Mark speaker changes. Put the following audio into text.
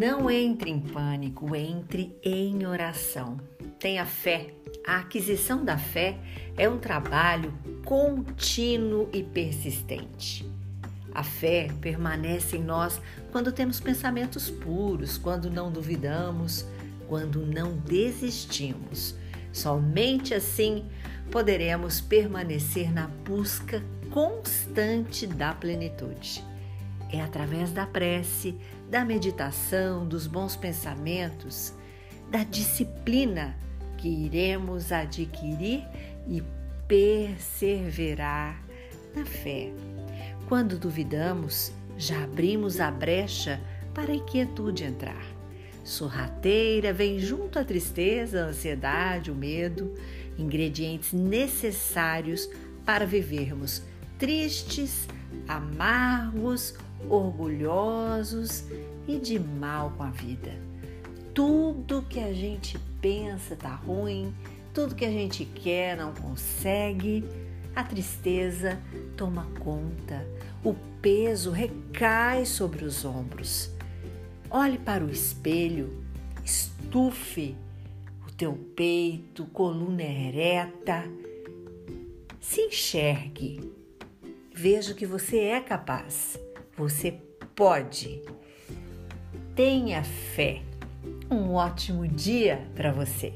Speaker 1: Não entre em pânico, entre em oração. Tenha fé. A aquisição da fé é um trabalho contínuo e persistente. A fé permanece em nós quando temos pensamentos puros, quando não duvidamos, quando não desistimos. Somente assim poderemos permanecer na busca constante da plenitude. É através da prece, da meditação, dos bons pensamentos, da disciplina que iremos adquirir e perseverar na fé. Quando duvidamos, já abrimos a brecha para a inquietude entrar. Sorrateira vem junto à tristeza, a ansiedade, o medo, ingredientes necessários para vivermos tristes, amargos, orgulhosos e de mal com a vida. Tudo que a gente pensa tá ruim, tudo que a gente quer não consegue, a tristeza toma conta, o peso recai sobre os ombros. Olhe para o espelho, estufe o teu peito, coluna ereta, se enxergue, veja que você é capaz, você pode. Tenha fé. Um ótimo dia para você.